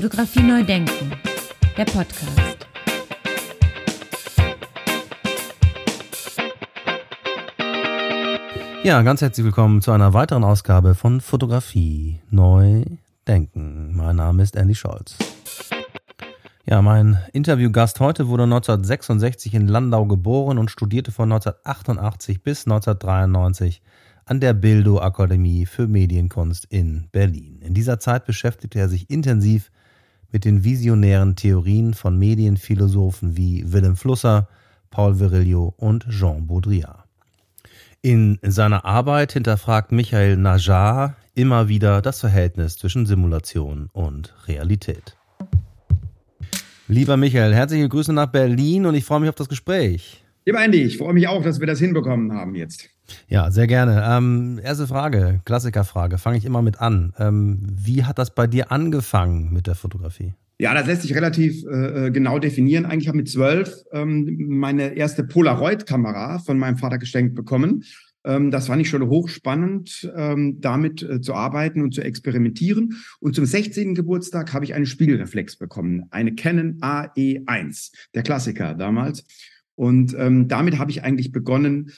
Fotografie neu denken, der Podcast. Ja, ganz herzlich willkommen zu einer weiteren Ausgabe von Fotografie neu denken. Mein Name ist Andy Scholz. Ja, mein Interviewgast heute wurde 1966 in Landau geboren und studierte von 1988 bis 1993 an der Bildo Akademie für Medienkunst in Berlin. In dieser Zeit beschäftigte er sich intensiv mit den visionären Theorien von Medienphilosophen wie Willem Flusser, Paul Virilio und Jean Baudrillard. In seiner Arbeit hinterfragt Michael Najar immer wieder das Verhältnis zwischen Simulation und Realität. Lieber Michael, herzliche Grüße nach Berlin und ich freue mich auf das Gespräch. Lieber Andy, ich freue mich auch, dass wir das hinbekommen haben jetzt. Ja, sehr gerne. Ähm, erste Frage, Klassikerfrage, fange ich immer mit an. Ähm, wie hat das bei dir angefangen mit der Fotografie? Ja, das lässt sich relativ äh, äh genau definieren. Eigentlich habe ich mit zwölf ähm, meine erste Polaroid-Kamera von meinem Vater geschenkt bekommen. Ähm, das fand ich schon hochspannend, ähm, damit äh, zu arbeiten und zu experimentieren. Und zum 16. Geburtstag habe ich eine Spiegelreflex bekommen, eine Canon AE1, der Klassiker damals. Und ähm, damit habe ich eigentlich begonnen,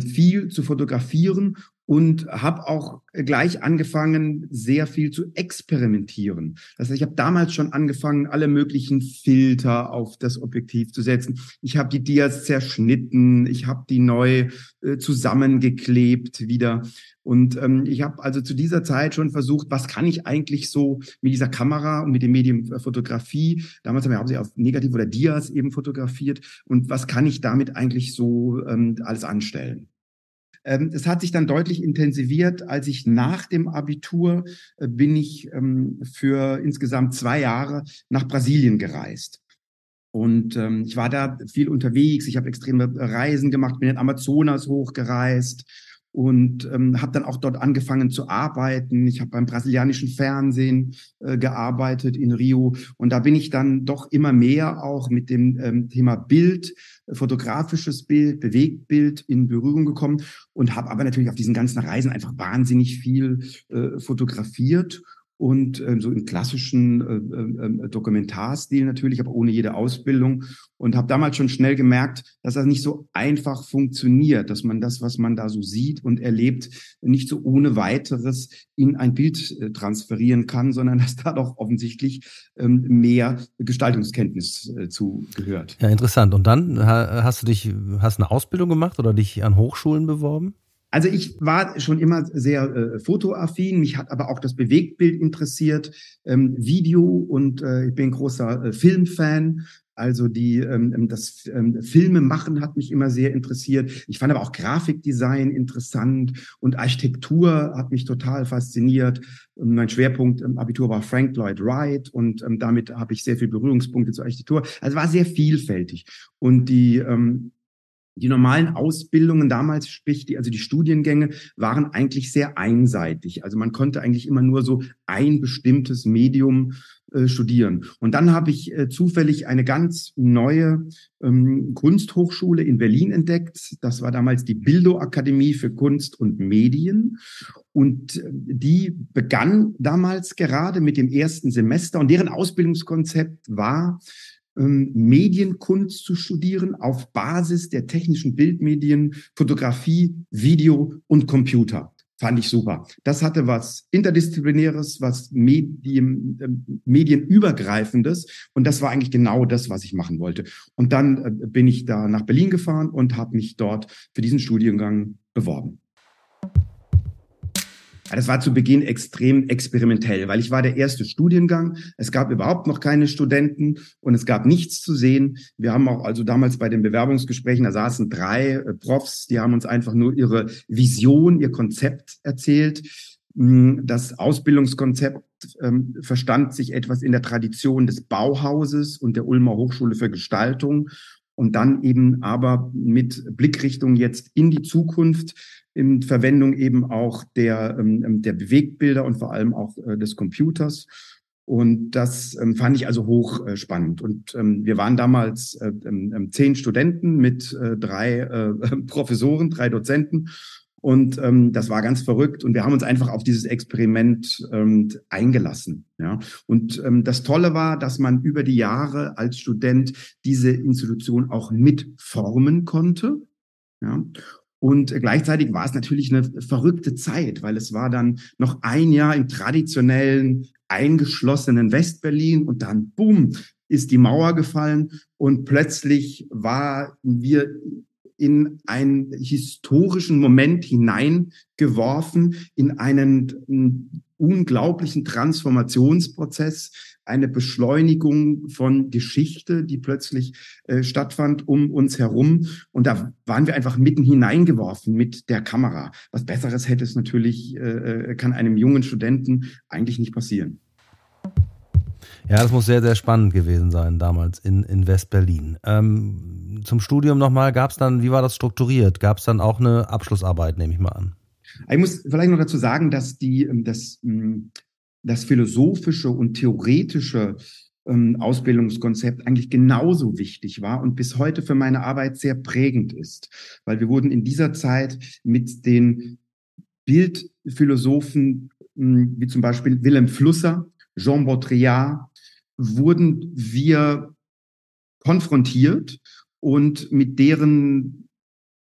viel zu fotografieren und habe auch gleich angefangen, sehr viel zu experimentieren. Das heißt, ich habe damals schon angefangen, alle möglichen Filter auf das Objektiv zu setzen. Ich habe die Dias zerschnitten, ich habe die neu äh, zusammengeklebt wieder. Und ähm, ich habe also zu dieser Zeit schon versucht, was kann ich eigentlich so mit dieser Kamera und mit dem Medium äh, Fotografie, damals haben wir hauptsächlich auf Negativ oder Dias eben fotografiert, und was kann ich damit eigentlich so ähm, alles anstellen? Ähm, es hat sich dann deutlich intensiviert, als ich nach dem Abitur äh, bin ich ähm, für insgesamt zwei Jahre nach Brasilien gereist. Und ähm, ich war da viel unterwegs, ich habe extreme Reisen gemacht, bin in Amazonas hochgereist und ähm, habe dann auch dort angefangen zu arbeiten. Ich habe beim brasilianischen Fernsehen äh, gearbeitet in Rio und da bin ich dann doch immer mehr auch mit dem ähm, Thema Bild, äh, fotografisches Bild, Bewegtbild in Berührung gekommen und habe aber natürlich auf diesen ganzen Reisen einfach wahnsinnig viel äh, fotografiert und äh, so im klassischen äh, äh, Dokumentarstil natürlich, aber ohne jede Ausbildung und habe damals schon schnell gemerkt, dass das nicht so einfach funktioniert, dass man das, was man da so sieht und erlebt, nicht so ohne weiteres in ein Bild äh, transferieren kann, sondern dass da doch offensichtlich ähm, mehr Gestaltungskenntnis äh, zu gehört. Ja, interessant. Und dann hast du dich, hast eine Ausbildung gemacht oder dich an Hochschulen beworben? Also ich war schon immer sehr äh, fotoaffin, mich hat aber auch das Bewegtbild interessiert, ähm, Video und äh, ich bin großer äh, Filmfan. Also die ähm, ähm, das ähm, Filme machen hat mich immer sehr interessiert. Ich fand aber auch Grafikdesign interessant und Architektur hat mich total fasziniert. Mein Schwerpunkt im Abitur war Frank Lloyd Wright und ähm, damit habe ich sehr viel Berührungspunkte zur Architektur. Also war sehr vielfältig und die ähm, die normalen Ausbildungen damals, sprich die, also die Studiengänge, waren eigentlich sehr einseitig. Also man konnte eigentlich immer nur so ein bestimmtes Medium äh, studieren. Und dann habe ich äh, zufällig eine ganz neue ähm, Kunsthochschule in Berlin entdeckt. Das war damals die Bildo Akademie für Kunst und Medien. Und äh, die begann damals gerade mit dem ersten Semester und deren Ausbildungskonzept war, ähm, Medienkunst zu studieren auf Basis der technischen Bildmedien, Fotografie, Video und Computer. Fand ich super. Das hatte was Interdisziplinäres, was Medien, äh, Medienübergreifendes. Und das war eigentlich genau das, was ich machen wollte. Und dann äh, bin ich da nach Berlin gefahren und habe mich dort für diesen Studiengang beworben. Das war zu Beginn extrem experimentell, weil ich war der erste Studiengang. Es gab überhaupt noch keine Studenten und es gab nichts zu sehen. Wir haben auch also damals bei den Bewerbungsgesprächen, da saßen drei äh, Profs, die haben uns einfach nur ihre Vision, ihr Konzept erzählt. Hm, das Ausbildungskonzept ähm, verstand sich etwas in der Tradition des Bauhauses und der Ulmer Hochschule für Gestaltung und dann eben aber mit Blickrichtung jetzt in die Zukunft in Verwendung eben auch der, ähm, ähm, der Bewegtbilder und vor allem auch äh, des Computers. Und das ähm, fand ich also hoch äh, spannend. Und ähm, wir waren damals äh, ähm, zehn Studenten mit äh, drei äh, Professoren, drei Dozenten. Und ähm, das war ganz verrückt. Und wir haben uns einfach auf dieses Experiment ähm, eingelassen. Ja. Und ähm, das Tolle war, dass man über die Jahre als Student diese Institution auch mitformen konnte. Ja. Und gleichzeitig war es natürlich eine verrückte Zeit, weil es war dann noch ein Jahr im traditionellen, eingeschlossenen Westberlin und dann, boom, ist die Mauer gefallen und plötzlich waren wir in einen historischen Moment hineingeworfen, in einen unglaublichen Transformationsprozess, eine Beschleunigung von Geschichte, die plötzlich äh, stattfand um uns herum. Und da waren wir einfach mitten hineingeworfen mit der Kamera. Was Besseres hätte es natürlich, äh, äh kann einem jungen Studenten eigentlich nicht passieren. Ja, das muss sehr, sehr spannend gewesen sein damals in, in West-Berlin. Ähm, zum Studium nochmal, gab es dann, wie war das strukturiert? Gab es dann auch eine Abschlussarbeit, nehme ich mal an? Ich muss vielleicht noch dazu sagen, dass die, ähm, das, philosophische und theoretische ähm, Ausbildungskonzept eigentlich genauso wichtig war und bis heute für meine Arbeit sehr prägend ist. Weil wir wurden in dieser Zeit mit den Bildphilosophen wie zum Beispiel Willem Flusser, Jean Baudrillard, wurden wir konfrontiert und mit deren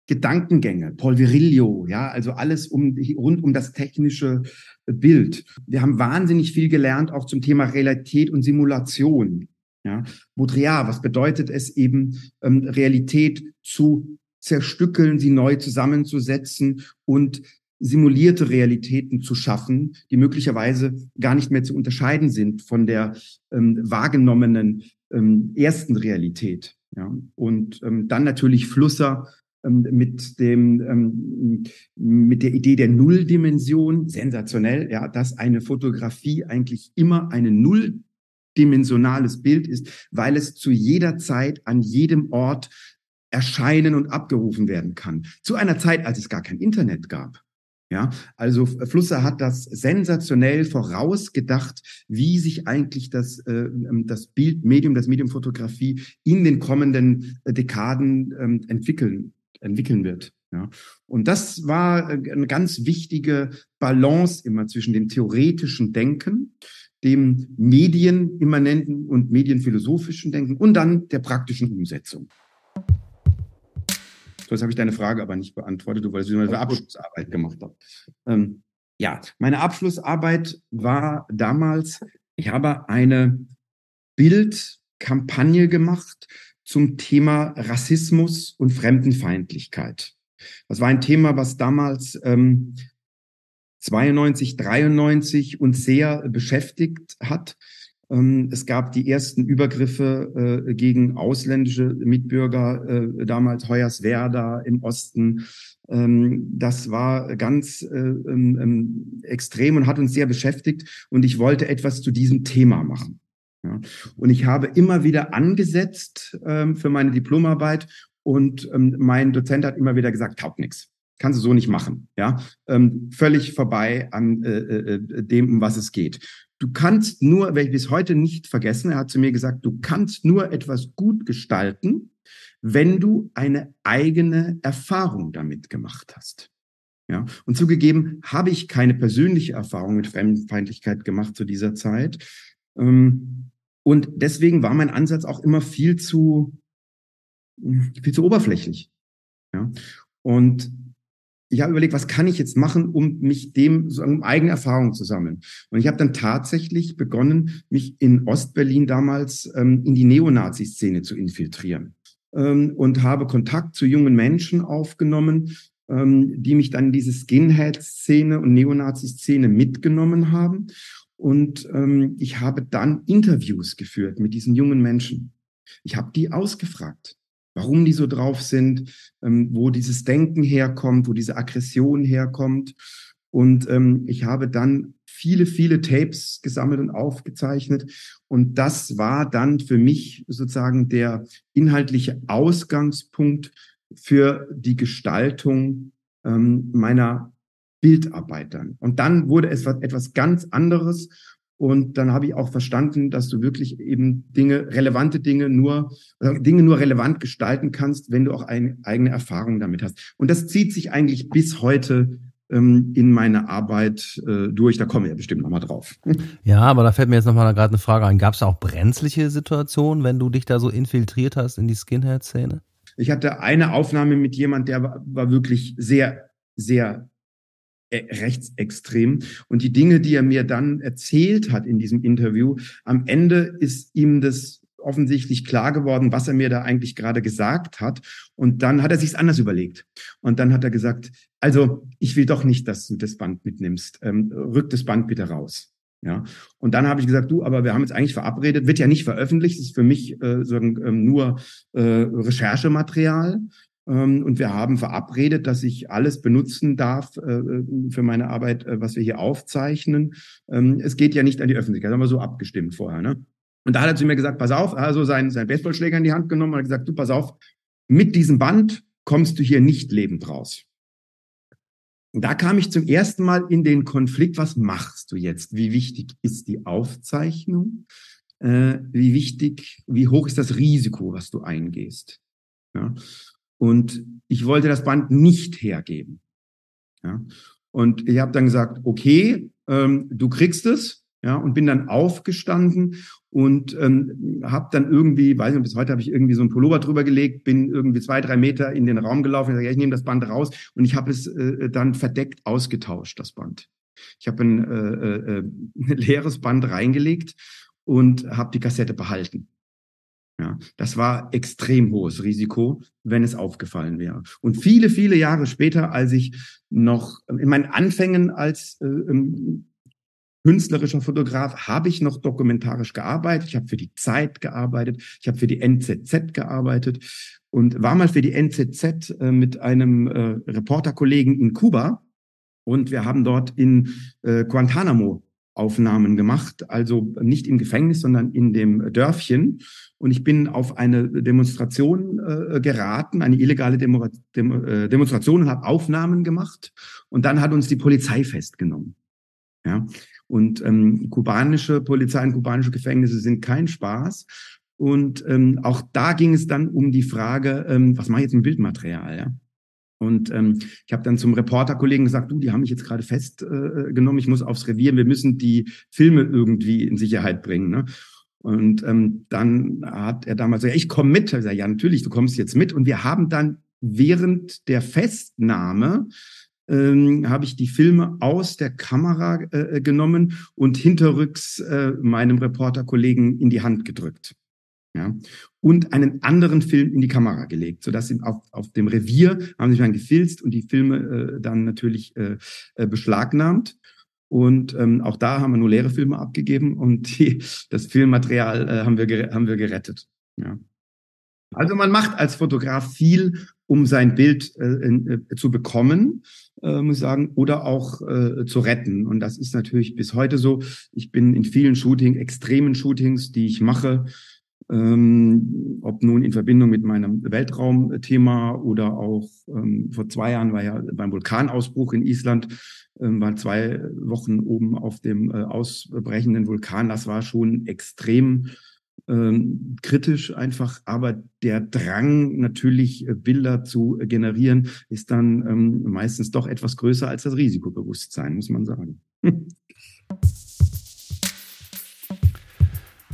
Gedankengänge, Paul Virilio, ja, also alles um, rund um das technische Bild. Wir haben wahnsinnig viel gelernt, auch zum Thema Realität und Simulation. Ja, Baudrillard, was bedeutet es eben, ähm, Realität zu zerstückeln, sie neu zusammenzusetzen und simulierte Realitäten zu schaffen, die möglicherweise gar nicht mehr zu unterscheiden sind von der ähm, wahrgenommenen ähm, ersten Realität. Ja? Und ähm, dann natürlich Flusser mit dem ähm, mit der Idee der Nulldimension sensationell, ja, dass eine Fotografie eigentlich immer eine nulldimensionales Bild ist, weil es zu jeder Zeit an jedem Ort erscheinen und abgerufen werden kann. Zu einer Zeit, als es gar kein Internet gab. Ja, also Flusser hat das sensationell vorausgedacht, wie sich eigentlich das, äh, ähm, das Bildmedium, das Medium Fotografie in den kommenden äh, Dekaden ähm, entwickeln, entwickeln wird. Ja. Und das war äh, eine ganz wichtige Balance immer zwischen dem theoretischen Denken, dem medienimmanenten und medienphilosophischen Denken und dann der praktischen Umsetzung. So, jetzt habe ich deine Frage aber nicht beantwortet, weil ich eine Abschlussarbeit gemacht habe. Ähm, ja, meine Abschlussarbeit war damals, ich habe eine Bildkampagne gemacht zum Thema Rassismus und Fremdenfeindlichkeit. Das war ein Thema, was damals ähm, 92, 93 uns sehr beschäftigt hat. Ähm, es gab die ersten Übergriffe äh, gegen ausländische Mitbürger, äh, damals Hoyerswerda im Osten. Ähm, das war ganz äh, ähm, extrem und hat uns sehr beschäftigt. Und ich wollte etwas zu diesem Thema machen. Ja. Und ich habe immer wieder angesetzt für meine Diplomarbeit und mein Dozent hat immer wieder gesagt, taugt nichts. Kannst du so nicht machen, ja? Ähm, völlig vorbei an äh, äh, dem, um was es geht. Du kannst nur, werde ich bis heute nicht vergessen, er hat zu mir gesagt, du kannst nur etwas gut gestalten, wenn du eine eigene Erfahrung damit gemacht hast. Ja, und zugegeben habe ich keine persönliche Erfahrung mit Fremdenfeindlichkeit gemacht zu dieser Zeit. Ähm, und deswegen war mein Ansatz auch immer viel zu, viel zu oberflächlich. Ja, und ich habe überlegt, was kann ich jetzt machen, um mich dem, um eigene Erfahrungen zu sammeln. Und ich habe dann tatsächlich begonnen, mich in Ostberlin damals ähm, in die Neonazi-Szene zu infiltrieren ähm, und habe Kontakt zu jungen Menschen aufgenommen, ähm, die mich dann in diese Skinhead-Szene und Neonazi-Szene mitgenommen haben. Und ähm, ich habe dann Interviews geführt mit diesen jungen Menschen. Ich habe die ausgefragt warum die so drauf sind, ähm, wo dieses Denken herkommt, wo diese Aggression herkommt. Und ähm, ich habe dann viele, viele Tapes gesammelt und aufgezeichnet. Und das war dann für mich sozusagen der inhaltliche Ausgangspunkt für die Gestaltung ähm, meiner Bildarbeit dann. Und dann wurde es etwas ganz anderes. Und dann habe ich auch verstanden, dass du wirklich eben Dinge, relevante Dinge nur, äh, Dinge nur relevant gestalten kannst, wenn du auch eine eigene Erfahrung damit hast. Und das zieht sich eigentlich bis heute ähm, in meine Arbeit äh, durch. Da kommen wir ja bestimmt nochmal drauf. Ja, aber da fällt mir jetzt nochmal gerade eine Frage ein. Gab es auch brenzliche Situationen, wenn du dich da so infiltriert hast in die Skinhead-Szene? Ich hatte eine Aufnahme mit jemand, der war, war wirklich sehr, sehr rechtsextrem. Und die Dinge, die er mir dann erzählt hat in diesem Interview, am Ende ist ihm das offensichtlich klar geworden, was er mir da eigentlich gerade gesagt hat. Und dann hat er sich's anders überlegt. Und dann hat er gesagt, also ich will doch nicht, dass du das Band mitnimmst. Ähm, rück das Band bitte raus. Ja, und dann habe ich gesagt, du, aber wir haben jetzt eigentlich verabredet, wird ja nicht veröffentlicht, das ist für mich äh, sagen, ähm, nur äh, Recherchematerial. Ähm, und wir haben verabredet, dass ich alles benutzen darf äh, für meine Arbeit, äh, was wir hier aufzeichnen. Ähm, es geht ja nicht an die Öffentlichkeit, das haben wir so abgestimmt vorher. Ne? Und da hat er zu mir gesagt, pass auf, also sein, sein Baseballschläger in die Hand genommen und hat gesagt, du, pass auf, mit diesem Band kommst du hier nicht lebend raus. Und da kam ich zum ersten Mal in den Konflikt, was machst du jetzt? Wie wichtig ist die Aufzeichnung? Äh, wie wichtig, wie hoch ist das Risiko, was du eingehst? Ja. Und ich wollte das Band nicht hergeben. Ja. Und ich habe dann gesagt, okay, ähm, du kriegst es. Ja, und bin dann aufgestanden und ähm, habe dann irgendwie, weiß nicht, bis heute habe ich irgendwie so ein Pullover drüber gelegt, bin irgendwie zwei, drei Meter in den Raum gelaufen und sage, ja, ich nehme das Band raus und ich habe es äh, dann verdeckt ausgetauscht, das Band. Ich habe ein äh, äh, leeres Band reingelegt und habe die Kassette behalten. Ja, das war extrem hohes Risiko, wenn es aufgefallen wäre. Und viele, viele Jahre später, als ich noch in meinen Anfängen als äh, ähm, künstlerischer Fotograf habe ich noch dokumentarisch gearbeitet. Ich habe für die Zeit gearbeitet. Ich habe für die NZZ gearbeitet und war mal für die NZZ äh, mit einem äh, Reporterkollegen in Kuba. Und wir haben dort in äh, Guantanamo Aufnahmen gemacht, also nicht im Gefängnis, sondern in dem Dörfchen. Und ich bin auf eine Demonstration äh, geraten, eine illegale Demo Dem äh, Demonstration und habe Aufnahmen gemacht. Und dann hat uns die Polizei festgenommen. Ja. Und ähm, kubanische Polizei und kubanische Gefängnisse sind kein Spaß. Und ähm, auch da ging es dann um die Frage, ähm, was mache ich jetzt mit Bildmaterial? Ja? Und ähm, ich habe dann zum Reporterkollegen gesagt, du, die haben mich jetzt gerade festgenommen, äh, ich muss aufs Revier, wir müssen die Filme irgendwie in Sicherheit bringen. Ne? Und ähm, dann hat er damals gesagt, ich komme mit. Ich gesagt, ja, natürlich, du kommst jetzt mit. Und wir haben dann während der Festnahme ähm, habe ich die Filme aus der Kamera äh, genommen und hinterrücks äh, meinem Reporterkollegen in die Hand gedrückt ja, und einen anderen Film in die Kamera gelegt, sodass sie auf, auf dem Revier haben sich dann gefilzt und die Filme äh, dann natürlich äh, äh, beschlagnahmt. Und ähm, auch da haben wir nur leere Filme abgegeben und die, das Filmmaterial äh, haben, wir haben wir gerettet. Ja. Also man macht als Fotograf viel, um sein Bild äh, äh, zu bekommen, äh, muss ich sagen, oder auch äh, zu retten. Und das ist natürlich bis heute so. Ich bin in vielen Shooting, extremen Shootings, die ich mache, ähm, ob nun in Verbindung mit meinem Weltraumthema oder auch ähm, vor zwei Jahren war ja beim Vulkanausbruch in Island, ähm, war zwei Wochen oben auf dem äh, ausbrechenden Vulkan. Das war schon extrem ähm, kritisch einfach, aber der Drang natürlich äh, Bilder zu generieren ist dann ähm, meistens doch etwas größer als das Risikobewusstsein, muss man sagen.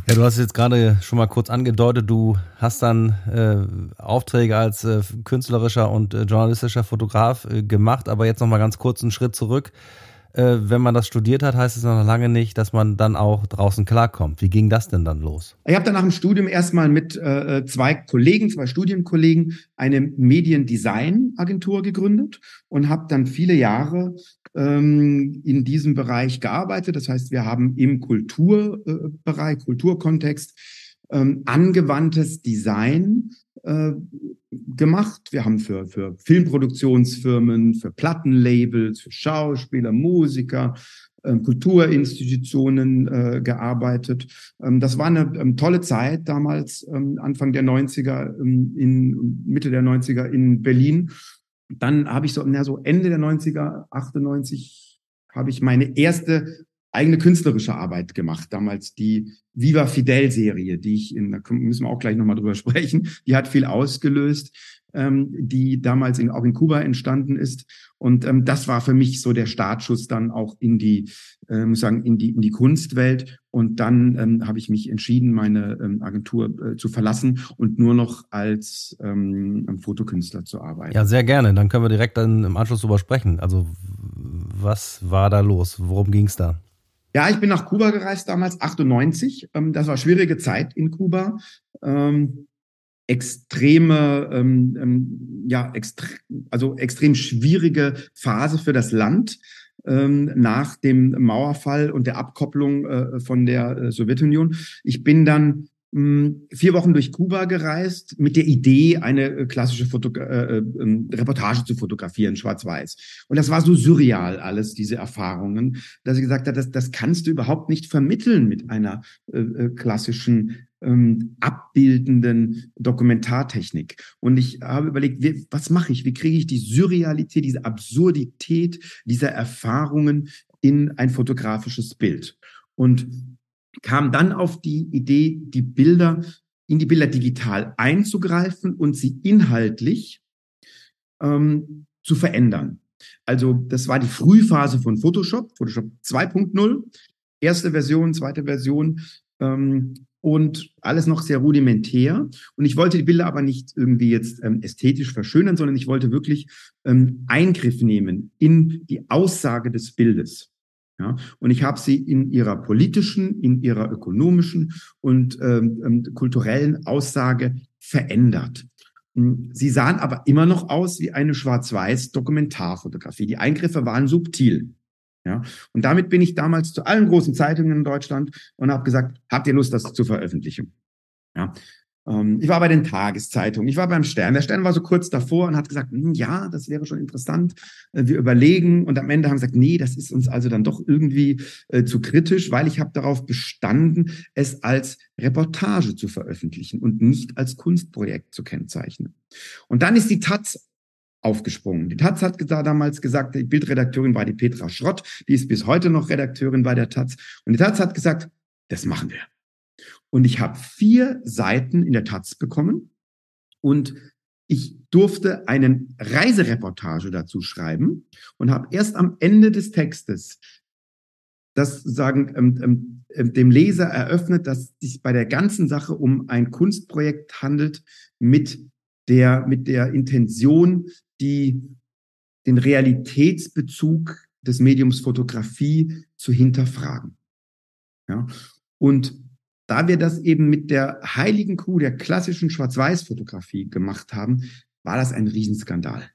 Ja, du hast jetzt gerade schon mal kurz angedeutet, du hast dann äh, Aufträge als äh, künstlerischer und äh, journalistischer Fotograf äh, gemacht, aber jetzt noch mal ganz kurz einen Schritt zurück. Äh, wenn man das studiert hat, heißt es noch lange nicht, dass man dann auch draußen klarkommt. Wie ging das denn dann los? Ich habe dann nach dem Studium erstmal mit äh, zwei Kollegen, zwei Studienkollegen, eine Mediendesign-Agentur gegründet und habe dann viele Jahre ähm, in diesem Bereich gearbeitet. Das heißt, wir haben im Kulturbereich, Kulturkontext ähm, angewandtes Design äh, gemacht. Wir haben für, für Filmproduktionsfirmen, für Plattenlabels, für Schauspieler, Musiker, ähm, Kulturinstitutionen äh, gearbeitet. Das war eine tolle Zeit damals, Anfang der 90er, ähm, in Mitte der 90er in Berlin dann habe ich so, na, so Ende der 90er, 98, habe ich meine erste eigene künstlerische Arbeit gemacht. Damals die Viva Fidel Serie, die ich in, da müssen wir auch gleich nochmal drüber sprechen, die hat viel ausgelöst, ähm, die damals in, auch in Kuba entstanden ist. Und ähm, das war für mich so der Startschuss dann auch in die, äh, muss sagen, in die, in die Kunstwelt. Und dann ähm, habe ich mich entschieden, meine ähm, Agentur äh, zu verlassen und nur noch als ähm, Fotokünstler zu arbeiten. Ja, sehr gerne. Dann können wir direkt dann im Anschluss drüber sprechen. Also was war da los? Worum ging es da? Ja, ich bin nach Kuba gereist damals, 98. Ähm, das war schwierige Zeit in Kuba. Ähm, extreme, ähm, ähm, ja, extre also extrem schwierige Phase für das Land ähm, nach dem Mauerfall und der Abkopplung äh, von der äh, Sowjetunion. Ich bin dann hm, vier Wochen durch Kuba gereist mit der Idee, eine äh, klassische Foto äh, äh, ähm, Reportage zu fotografieren, schwarz-weiß. Und das war so surreal, alles diese Erfahrungen, dass ich gesagt habe, das, das kannst du überhaupt nicht vermitteln mit einer äh klassischen ähm, abbildenden Dokumentartechnik. Und ich habe überlegt, wie, was mache ich? Wie kriege ich die Surrealität, diese Absurdität dieser Erfahrungen in ein fotografisches Bild? Und kam dann auf die Idee, die Bilder in die Bilder digital einzugreifen und sie inhaltlich ähm, zu verändern. Also das war die Frühphase von Photoshop, Photoshop 2.0, erste Version, zweite Version ähm, und alles noch sehr rudimentär. Und ich wollte die Bilder aber nicht irgendwie jetzt ähm, ästhetisch verschönern, sondern ich wollte wirklich ähm, Eingriff nehmen in die Aussage des Bildes. Ja, und ich habe sie in ihrer politischen, in ihrer ökonomischen und ähm, ähm, kulturellen Aussage verändert. Hm, sie sahen aber immer noch aus wie eine schwarz-weiß Dokumentarfotografie. Die Eingriffe waren subtil. Ja, und damit bin ich damals zu allen großen Zeitungen in Deutschland und habe gesagt, habt ihr Lust, das zu veröffentlichen? Ja, ähm, ich war bei den Tageszeitungen, ich war beim Stern. Der Stern war so kurz davor und hat gesagt, hm, ja, das wäre schon interessant. Äh, wir überlegen und am Ende haben gesagt, nee, das ist uns also dann doch irgendwie äh, zu kritisch, weil ich habe darauf bestanden, es als Reportage zu veröffentlichen und nicht als Kunstprojekt zu kennzeichnen. Und dann ist die Taz aufgesprungen. Die Taz hat da damals gesagt, die Bildredakteurin war die Petra Schrott, die ist bis heute noch Redakteurin bei der Taz. Und die Taz hat gesagt, das machen wir. Und ich habe vier Seiten in der Taz bekommen und ich durfte einen Reisereportage dazu schreiben und habe erst am Ende des Textes das sagen ähm, ähm, ähm, dem Leser eröffnet, dass sich bei der ganzen Sache um ein Kunstprojekt handelt mit der mit der Intention, die den Realitätsbezug des Mediums Fotografie zu hinterfragen. Ja, und da wir das eben mit der heiligen Kuh der klassischen Schwarz-Weiß-Fotografie gemacht haben, war das ein Riesenskandal.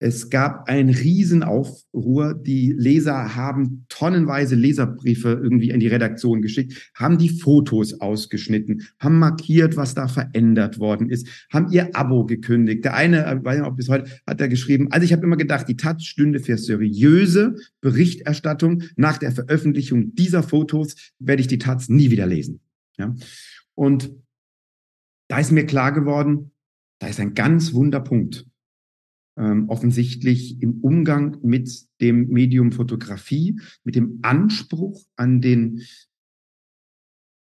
Es gab einen Riesenaufruhr. Die Leser haben tonnenweise Leserbriefe irgendwie in die Redaktion geschickt, haben die Fotos ausgeschnitten, haben markiert, was da verändert worden ist, haben ihr Abo gekündigt. Der eine, äh, weiß nicht, ob bis heute, hat er geschrieben, also ich habe immer gedacht, die Taz stünde für seriöse Berichterstattung. Nach der Veröffentlichung dieser Fotos werde ich die Taz nie wieder lesen. Ja? Und da ist mir klar geworden, da ist ein ganz Wunderpunkt ähm, offensichtlich im Umgang mit dem Medium Fotografie, mit dem Anspruch an den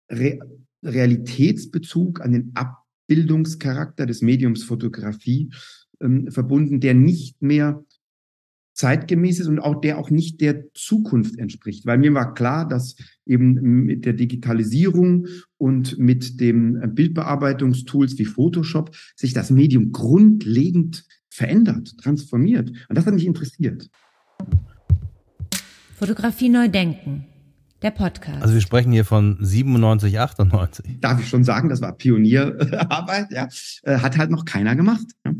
Re Realitätsbezug, an den Abbildungscharakter des Mediums Fotografie ähm, verbunden, der nicht mehr zeitgemäß ist und auch der auch nicht der Zukunft entspricht. Weil mir war klar, dass eben mit der Digitalisierung und mit dem Bildbearbeitungstools wie Photoshop sich das Medium grundlegend verändert, transformiert. Und das hat mich interessiert. Fotografie neu denken. Der Podcast. Also wir sprechen hier von 97, 98. Darf ich schon sagen, das war Pionierarbeit, ja. Äh, hat halt noch keiner gemacht. Ja.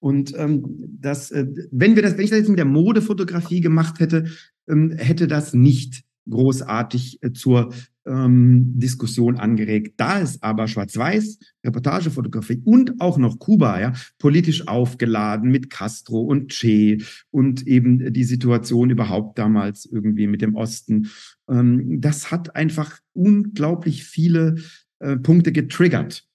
Und ähm, das, äh, wenn wir das, wenn ich das jetzt mit der Modefotografie gemacht hätte, ähm, hätte das nicht großartig äh, zur ähm, Diskussion angeregt. Da ist aber Schwarz-Weiß, Reportagefotografie und auch noch Kuba, ja, politisch aufgeladen mit Castro und Che und eben die Situation überhaupt damals irgendwie mit dem Osten. Ähm, das hat einfach unglaublich viele äh, Punkte getriggert.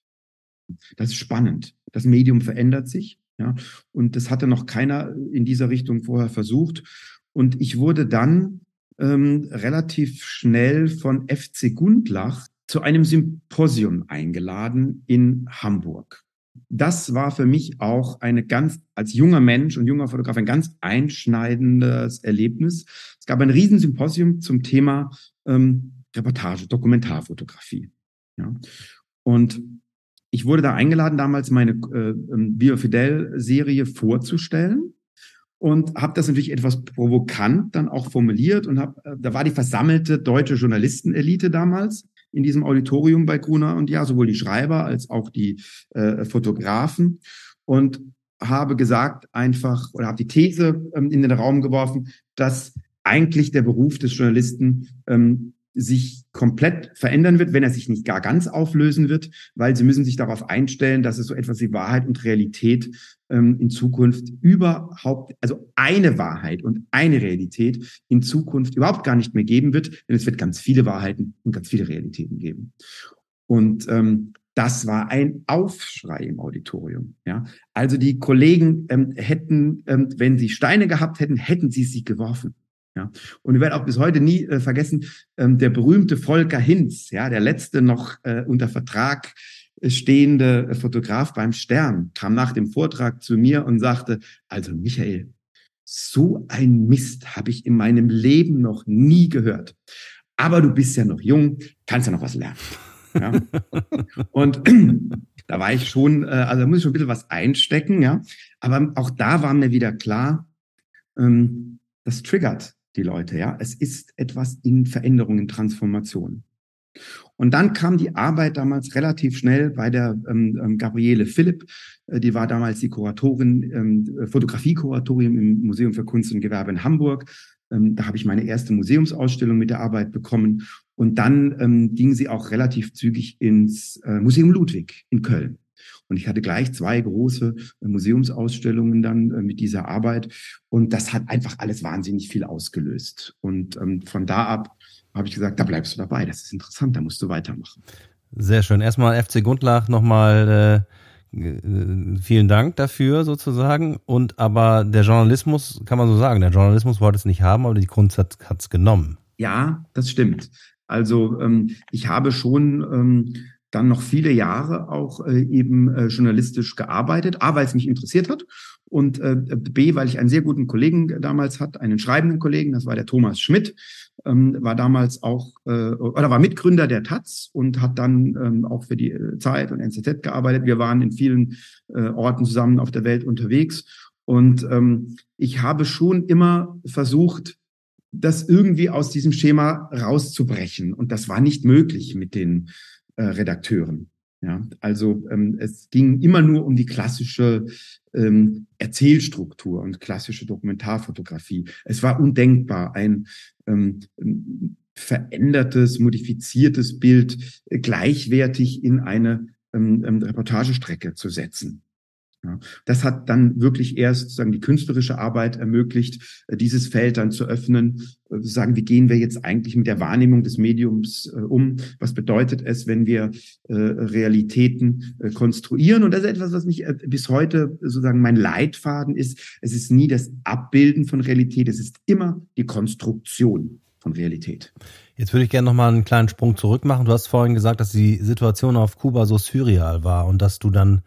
Das ist spannend. Das Medium verändert sich, ja, und das hatte noch keiner in dieser Richtung vorher versucht. Und ich wurde dann ähm, relativ schnell von FC Gundlach zu einem Symposium eingeladen in Hamburg. Das war für mich auch eine ganz, als junger Mensch und junger Fotograf, ein ganz einschneidendes Erlebnis. Es gab ein Riesensymposium zum Thema ähm, Reportage, Dokumentarfotografie. Ja. Und ich wurde da eingeladen, damals meine äh, ähm, Biofidel-Serie vorzustellen und habe das natürlich etwas provokant dann auch formuliert und habe, äh, da war die versammelte deutsche Journalistenelite damals in diesem Auditorium bei Gruner und ja, sowohl die Schreiber als auch die äh, Fotografen und habe gesagt einfach oder habe die These ähm, in den Raum geworfen, dass eigentlich der Beruf des Journalisten ähm, sich komplett verändern wird, wenn er sich nicht gar ganz auflösen wird, weil sie müssen sich darauf einstellen, dass es so etwas wie Wahrheit und Realität ähm, in Zukunft überhaupt, also eine Wahrheit und eine Realität in Zukunft überhaupt gar nicht mehr geben wird, denn es wird ganz viele Wahrheiten und ganz viele Realitäten geben. Und ähm, das war ein Aufschrei im Auditorium. Ja, also die Kollegen ähm, hätten, ähm, wenn sie Steine gehabt hätten, hätten sie sie geworfen. Ja. Und ich werde auch bis heute nie äh, vergessen, ähm, der berühmte Volker Hinz, ja, der letzte noch äh, unter Vertrag äh, stehende äh, Fotograf beim Stern, kam nach dem Vortrag zu mir und sagte, also Michael, so ein Mist habe ich in meinem Leben noch nie gehört. Aber du bist ja noch jung, kannst ja noch was lernen. Ja. und da war ich schon, äh, also da muss ich schon ein bisschen was einstecken, ja. Aber auch da war mir wieder klar, ähm, das triggert die Leute, ja. Es ist etwas in Veränderung, in Transformation. Und dann kam die Arbeit damals relativ schnell bei der ähm, ähm Gabriele Philipp. Äh, die war damals die Kuratorin, ähm, Fotografie-Kuratorium im Museum für Kunst und Gewerbe in Hamburg. Ähm, da habe ich meine erste Museumsausstellung mit der Arbeit bekommen. Und dann ähm, ging sie auch relativ zügig ins äh, Museum Ludwig in Köln. Und ich hatte gleich zwei große äh, Museumsausstellungen dann äh, mit dieser Arbeit. Und das hat einfach alles wahnsinnig viel ausgelöst. Und ähm, von da ab habe ich gesagt, da bleibst du dabei. Das ist interessant, da musst du weitermachen. Sehr schön. Erstmal FC Gundlach nochmal äh, vielen Dank dafür sozusagen. Und aber der Journalismus, kann man so sagen, der Journalismus wollte es nicht haben, aber die Kunst hat es genommen. Ja, das stimmt. Also ähm, ich habe schon ähm, dann noch viele Jahre auch äh, eben äh, journalistisch gearbeitet. A, weil es mich interessiert hat und äh, B, weil ich einen sehr guten Kollegen damals hatte, einen schreibenden Kollegen, das war der Thomas Schmidt, ähm, war damals auch äh, oder war Mitgründer der Taz und hat dann ähm, auch für die äh, Zeit und NZZ gearbeitet. Wir waren in vielen äh, Orten zusammen auf der Welt unterwegs und ähm, ich habe schon immer versucht, das irgendwie aus diesem Schema rauszubrechen und das war nicht möglich mit den äh, Redakteuren. Ja, also ähm, es ging immer nur um die klassische ähm, Erzählstruktur und klassische Dokumentarfotografie. Es war undenkbar, ein ähm, verändertes, modifiziertes Bild gleichwertig in eine ähm, ähm Reportagestrecke zu setzen. Das hat dann wirklich erst sozusagen die künstlerische Arbeit ermöglicht, äh, dieses Feld dann zu öffnen, äh, sagen, wie gehen wir jetzt eigentlich mit der Wahrnehmung des Mediums äh, um? Was bedeutet es, wenn wir Realitäten konstruieren? Und das ist etwas, was mich bis heute sozusagen mein Leitfaden ist. Es ist nie das Abbilden von Realität, es ist immer die Konstruktion von Realität. Jetzt würde ich gerne nochmal einen kleinen Sprung zurück machen. Du hast vorhin gesagt, dass die Situation auf Kuba so surreal war und dass du dann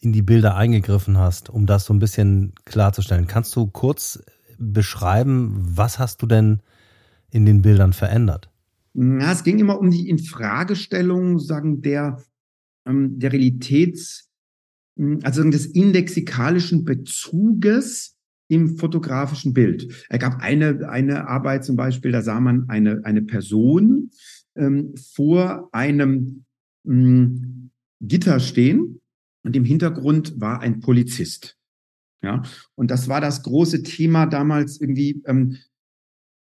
in die Bilder eingegriffen hast, um das so ein bisschen klarzustellen. Kannst du kurz beschreiben, was hast du denn in den Bildern verändert? Ja, es ging immer um die Infragestellung, sagen der, ähm, der Realitäts, hm, also des indexikalischen Bezuges im fotografischen Bild. Er gab eine, eine Arbeit zum Beispiel, da sah man eine, eine Person ähm, vor einem mh, hm, Gitter stehen und im Hintergrund war ein Polizist. Ja, und das war das große Thema damals irgendwie, ähm,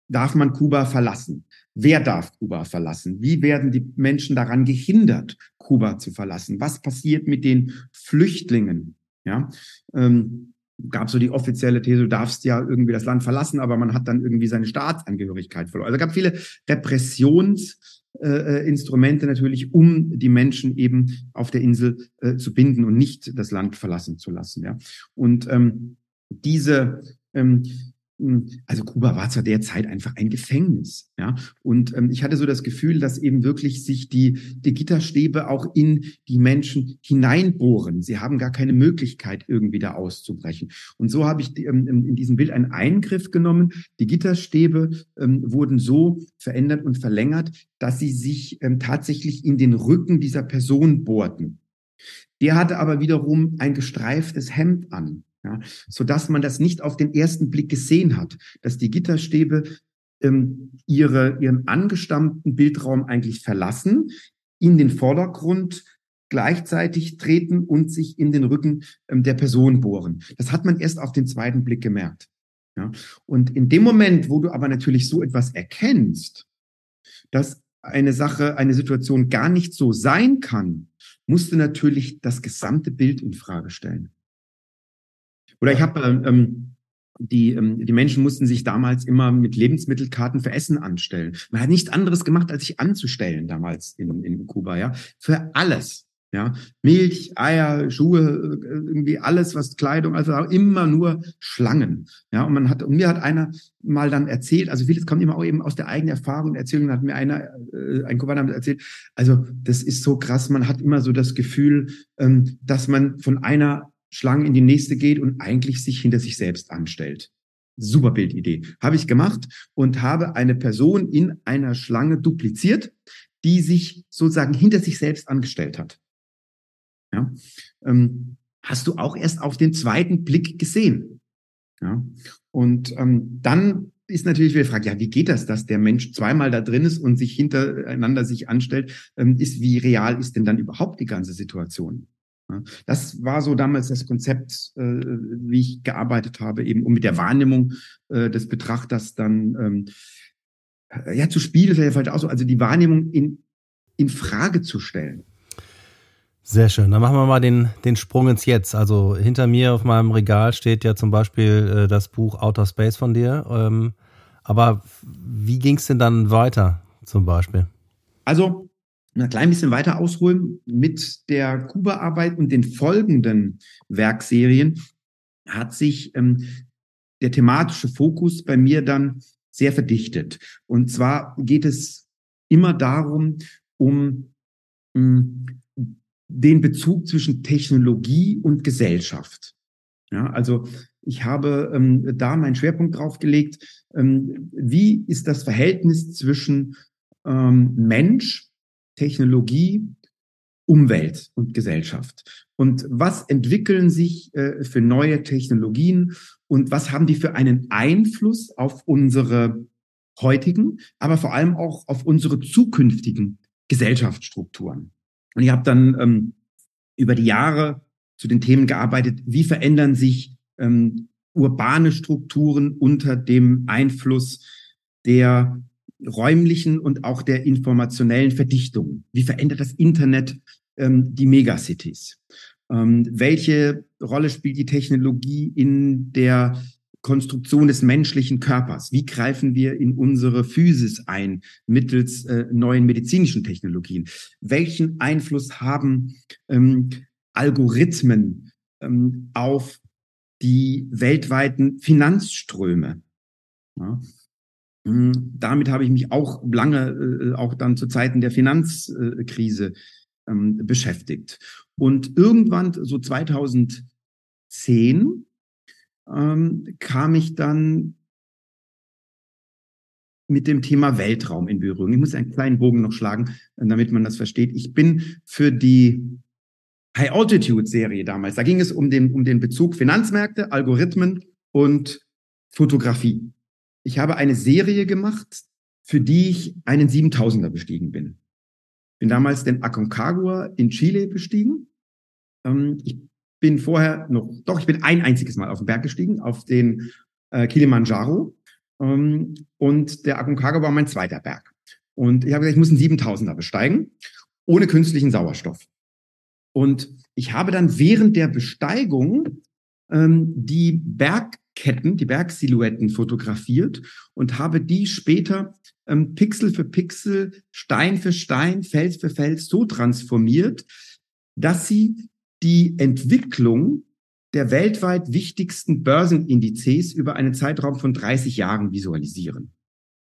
darf man Kuba verlassen? Wer darf Kuba verlassen? Wie werden die Menschen daran gehindert, Kuba zu verlassen? Was passiert mit den Flüchtlingen? Ja, ähm, gab so die offizielle These, du darfst ja irgendwie das Land verlassen, aber man hat dann irgendwie seine Staatsangehörigkeit verloren. Also es gab viele Repressions- äh, äh, Instrumente natürlich, um die Menschen eben auf der Insel äh, zu binden und nicht das Land verlassen zu lassen. Ja. Und ähm, diese ähm, hm, also Kuba war zu der Zeit einfach ein Gefängnis, ja. Und ähm, ich hatte so das Gefühl, dass eben wirklich sich die, die Gitterstäbe auch in die Menschen hineinbohren. Sie haben gar keine Möglichkeit, irgendwie da auszubrechen. Und so habe ich ähm, in diesem Bild einen Eingriff genommen. Die Gitterstäbe ähm, wurden so verändert und verlängert, dass sie sich ähm, tatsächlich in den Rücken dieser Person bohrten. Der hatte aber wiederum ein gestreiftes Hemd an ja, so dass man das nicht auf den ersten Blick gesehen hat, dass die Gitterstäbe ähm, ihre, ihren angestammten Bildraum eigentlich verlassen, in den Vordergrund gleichzeitig treten und sich in den Rücken ähm, der Person bohren. Das hat man erst auf den zweiten Blick gemerkt. Ja, und in dem Moment, wo du aber natürlich so etwas erkennst, dass eine Sache, eine Situation gar nicht so sein kann, musst du natürlich das gesamte Bild in Frage stellen. Oder ich habe ähm, ähm, die, ähm, die Menschen mussten sich damals immer mit Lebensmittelkarten für Essen anstellen. Man hat nichts anderes gemacht, als sich anzustellen damals in, in Kuba, ja. Für alles. Ja, Milch, Eier, Schuhe, äh, irgendwie alles, was Kleidung, also immer nur Schlangen. Ja, und man hat, und mir hat einer mal dann erzählt, also vieles kommt immer auch eben aus der eigenen Erfahrung und Erzählung, hat mir einer, äh, ein Kubaner erzählt, also das ist so krass, man hat immer so das Gefühl, ähm, dass man von einer Schlangen in die nächste geht und eigentlich sich hinter sich selbst anstellt. Super Bildidee. Habe ich gemacht und habe eine Person in einer Schlange dupliziert, die sich sozusagen hinter sich selbst angestellt hat. Ja. Ähm, hast du auch erst auf den zweiten Blick gesehen. Ja. Und ähm, dann ist natürlich wieder die Frage, ja, wie geht das, dass der Mensch zweimal da drin ist und sich hintereinander sich anstellt, ähm, ist, wie real ist denn dann überhaupt die ganze Situation? Das war so damals das Konzept, äh, wie ich gearbeitet habe, eben um mit der Wahrnehmung äh, des Betrachters dann ähm, äh, ja zu spielen, vielleicht auch so, also die Wahrnehmung in, in Frage zu stellen. Sehr schön. Dann machen wir mal den, den Sprung ins Jetzt. Also hinter mir auf meinem Regal steht ja zum Beispiel äh, das Buch Outer Space von dir. Ähm, aber wie ging es denn dann weiter zum Beispiel? Also ein klein bisschen weiter ausholen mit der Kuba-Arbeit und den folgenden Werkserien hat sich ähm, der thematische Fokus bei mir dann sehr verdichtet. Und zwar geht es immer darum, um ähm, den Bezug zwischen Technologie und Gesellschaft. Ja, also ich habe ähm, da meinen Schwerpunkt drauf gelegt, ähm, wie ist das Verhältnis zwischen ähm, Mensch Technologie, Umwelt und Gesellschaft. Und was entwickeln sich äh, für neue Technologien und was haben die für einen Einfluss auf unsere heutigen, aber vor allem auch auf unsere zukünftigen Gesellschaftsstrukturen? Und ich habe dann ähm, über die Jahre zu den Themen gearbeitet, wie verändern sich ähm, urbane Strukturen unter dem Einfluss der räumlichen und auch der informationellen Verdichtung. Wie verändert das Internet ähm, die Megacities? Ähm, welche Rolle spielt die Technologie in der Konstruktion des menschlichen Körpers? Wie greifen wir in unsere Physis ein mittels äh, neuen medizinischen Technologien? Welchen Einfluss haben ähm, Algorithmen ähm, auf die weltweiten Finanzströme? Ja? Hm, damit habe ich mich auch lange, äh, auch dann zu Zeiten der Finanzkrise ähm, beschäftigt. Und irgendwann, so 2010, ähm, kam ich dann mit dem Thema Weltraum in Berührung. Ich muss einen kleinen Bogen noch schlagen, damit man das versteht. Ich bin für die High Altitude Serie damals, da ging es um den, um den Bezug Finanzmärkte, Algorithmen und Fotografie. Ich habe eine Serie gemacht, für die ich einen 7000er bestiegen bin. Bin damals den Aconcagua in Chile bestiegen. Ähm, ich bin vorher noch, doch, ich bin ein einziges Mal auf den Berg gestiegen, auf den äh, Kilimanjaro. Ähm, und der Aconcagua war mein zweiter Berg. Und ich habe gesagt, ich muss einen 7000er besteigen, ohne künstlichen Sauerstoff. Und ich habe dann während der Besteigung ähm, die Berg Ketten, die Bergsilhouetten fotografiert und habe die später ähm, Pixel für Pixel, Stein für Stein, Fels für Fels so transformiert, dass sie die Entwicklung der weltweit wichtigsten Börsenindizes über einen Zeitraum von 30 Jahren visualisieren.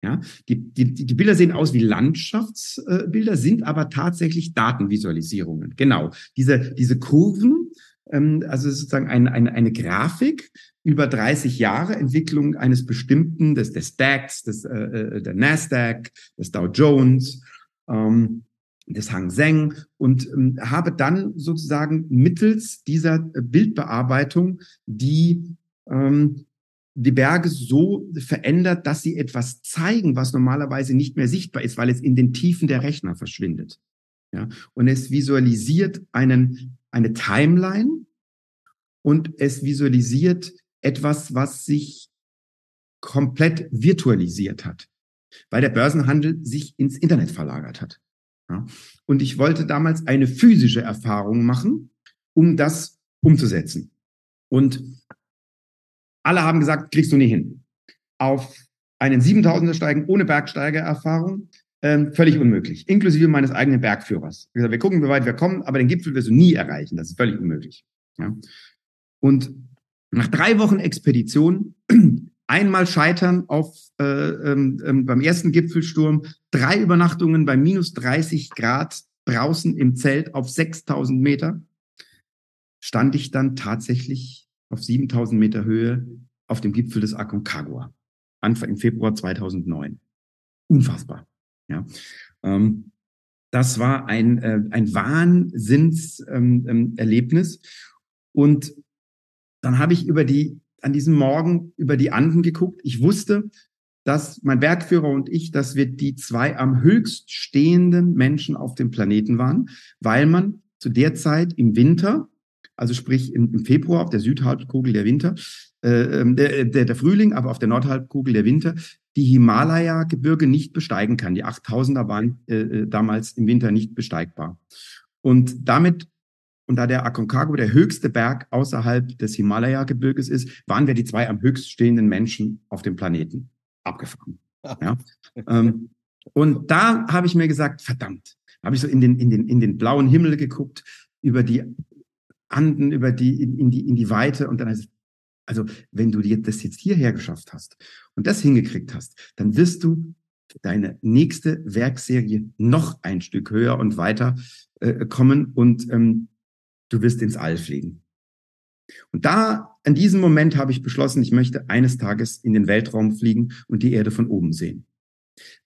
Ja, die, die, die Bilder sehen aus wie Landschaftsbilder, sind aber tatsächlich Datenvisualisierungen. Genau. Diese, diese Kurven, also sozusagen eine, eine, eine Grafik über 30 Jahre Entwicklung eines bestimmten, des, des DAX, des, äh, äh, der Nasdaq, des Dow Jones, ähm, des Hang Seng und ähm, habe dann sozusagen mittels dieser Bildbearbeitung die ähm, die Berge so verändert, dass sie etwas zeigen, was normalerweise nicht mehr sichtbar ist, weil es in den Tiefen der Rechner verschwindet. Ja, und es visualisiert einen, eine Timeline und es visualisiert etwas, was sich komplett virtualisiert hat, weil der Börsenhandel sich ins Internet verlagert hat. Ja, und ich wollte damals eine physische Erfahrung machen, um das umzusetzen. Und alle haben gesagt, kriegst du nie hin. Auf einen 7000er steigen ohne Bergsteigererfahrung, ähm, völlig unmöglich, inklusive meines eigenen Bergführers. Gesagt, wir gucken, wie weit wir kommen, aber den Gipfel wirst du nie erreichen. Das ist völlig unmöglich. Ja. Und nach drei Wochen Expedition, einmal scheitern auf, äh, ähm, ähm, beim ersten Gipfelsturm, drei Übernachtungen bei minus 30 Grad draußen im Zelt auf 6000 Meter, stand ich dann tatsächlich auf 7000 Meter Höhe auf dem Gipfel des Aconcagua. Anfang im Februar 2009. Unfassbar. Ja. Ähm, das war ein, äh, ein Wahnsinnserlebnis. Ähm, und dann habe ich über die, an diesem Morgen über die Anden geguckt. Ich wusste, dass mein Bergführer und ich, dass wir die zwei am höchst stehenden Menschen auf dem Planeten waren, weil man zu der Zeit im Winter also sprich im, im Februar auf der Südhalbkugel der Winter, äh, ähm, der, der, der Frühling, aber auf der Nordhalbkugel der Winter, die Himalaya-Gebirge nicht besteigen kann. Die 8000er waren äh, äh, damals im Winter nicht besteigbar. Und damit, und da der Aconcagua der höchste Berg außerhalb des Himalaya-Gebirges ist, waren wir die zwei am höchst stehenden Menschen auf dem Planeten abgefahren. Ja? ähm, und da habe ich mir gesagt, verdammt, habe ich so in den, in, den, in den blauen Himmel geguckt, über die Anden, über die, in, in die, in die Weite und dann heißt es, also wenn du dir das jetzt hierher geschafft hast und das hingekriegt hast, dann wirst du deine nächste Werkserie noch ein Stück höher und weiter äh, kommen und ähm, du wirst ins All fliegen. Und da, an diesem Moment habe ich beschlossen, ich möchte eines Tages in den Weltraum fliegen und die Erde von oben sehen.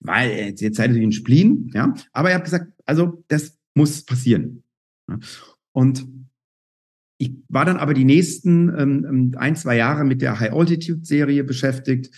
Weil, äh, jetzt seid ihr in Spleen, ja, aber ich habe gesagt, also das muss passieren. Und ich war dann aber die nächsten ähm, ähm, ein, zwei Jahre mit der High-Altitude-Serie beschäftigt,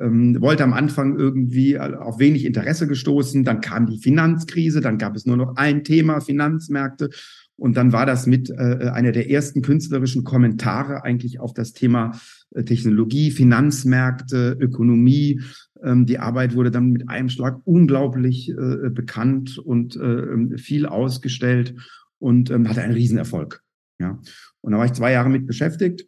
ähm, wollte am Anfang irgendwie auf wenig Interesse gestoßen. Dann kam die Finanzkrise, dann gab es nur noch ein Thema, Finanzmärkte. Und dann war das mit äh, einer der ersten künstlerischen Kommentare eigentlich auf das Thema äh, Technologie, Finanzmärkte, Ökonomie. Ähm, die Arbeit wurde dann mit einem Schlag unglaublich äh, bekannt und äh, viel ausgestellt und ähm, hatte einen Riesenerfolg. Ja. Und da war ich zwei Jahre mit beschäftigt.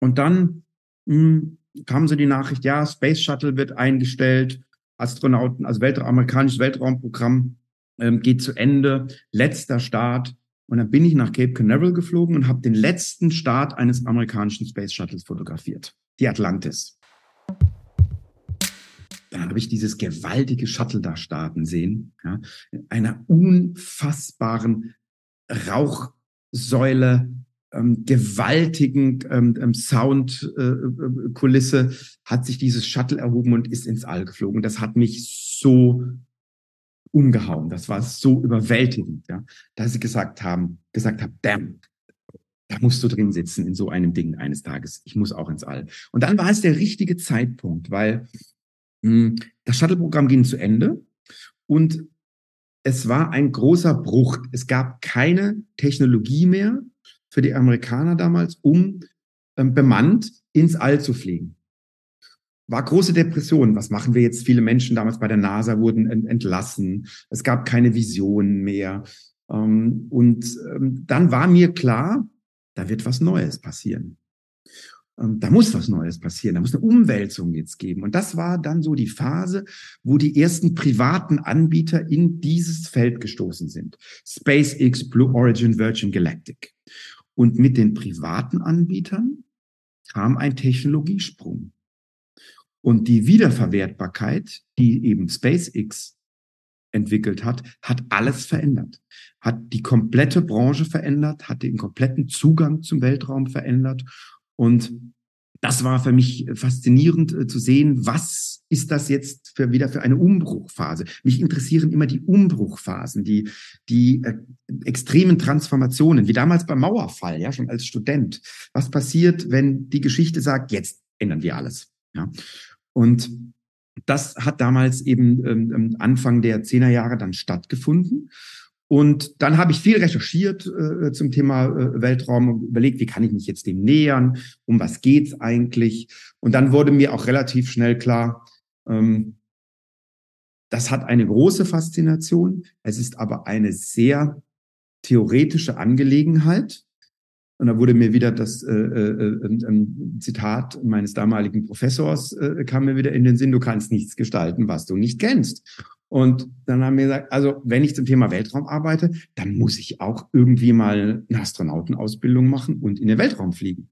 Und dann mh, hm, kam so die Nachricht, ja, Space Shuttle wird eingestellt, Astronauten, also Welt, amerikanisches Weltraumprogramm ähm, geht zu Ende, letzter Start. Und dann bin ich nach Cape Canaveral geflogen und habe den letzten Start eines amerikanischen Space Shuttles fotografiert, die Atlantis. Dann habe ich dieses gewaltige Shuttle da starten sehen, ja, einer unfassbaren Rauch Säule, ähm, gewaltigen ähm, ähm, Soundkulisse äh, hat sich dieses Shuttle erhoben und ist ins All geflogen. Das hat mich so umgehauen. Das war so überwältigend, ja, dass sie gesagt haben, gesagt haben, damn, da musst du drin sitzen in so einem Ding eines Tages. Ich muss auch ins All. Und dann war es der richtige Zeitpunkt, weil mh, hm, das Shuttle-Programm ging zu Ende und es war ein großer Bruch. Es gab keine Technologie mehr für die Amerikaner damals, um ähm, bemannt ins All zu fliegen. War große Depression. Was machen wir jetzt? Viele Menschen damals bei der NASA wurden ent entlassen. Es gab keine Visionen mehr. Ähm, und ähm, dann war mir klar, da wird was Neues passieren. Ähm, da muss was Neues passieren, da muss eine Umwälzung jetzt geben. Und das war dann so die Phase, wo die ersten privaten Anbieter in dieses Feld gestoßen sind. SpaceX, Blue Origin, Virgin Galactic. Und mit den privaten Anbietern kam ein Technologiesprung. Und die Wiederverwertbarkeit, die eben SpaceX entwickelt hat, hat alles verändert. Hat die komplette Branche verändert, hat den kompletten Zugang zum Weltraum verändert. Und das war für mich faszinierend äh, zu sehen, was ist das jetzt für, wieder für eine Umbruchphase. Mich interessieren immer die Umbruchphasen, die, die äh, extremen Transformationen, wie damals beim Mauerfall, ja, schon als Student. Was passiert, wenn die Geschichte sagt, jetzt ändern wir alles? Ja. Und das hat damals eben ähm Anfang der Zehnerjahre dann stattgefunden. Und dann habe ich viel recherchiert äh, zum Thema äh, Weltraum und überlegt, wie kann ich mich jetzt dem nähern, um was geht's eigentlich? Und dann wurde mir auch relativ schnell klar, ähm, das hat eine große Faszination. Es ist aber eine sehr theoretische Angelegenheit. Und da wurde mir wieder das äh, äh, äh, Zitat meines damaligen Professors, äh, kam mir wieder in den Sinn, du kannst nichts gestalten, was du nicht kennst. Und dann haben wir gesagt, also wenn ich zum Thema Weltraum arbeite, dann muss ich auch irgendwie mal eine Astronautenausbildung machen und in den Weltraum fliegen.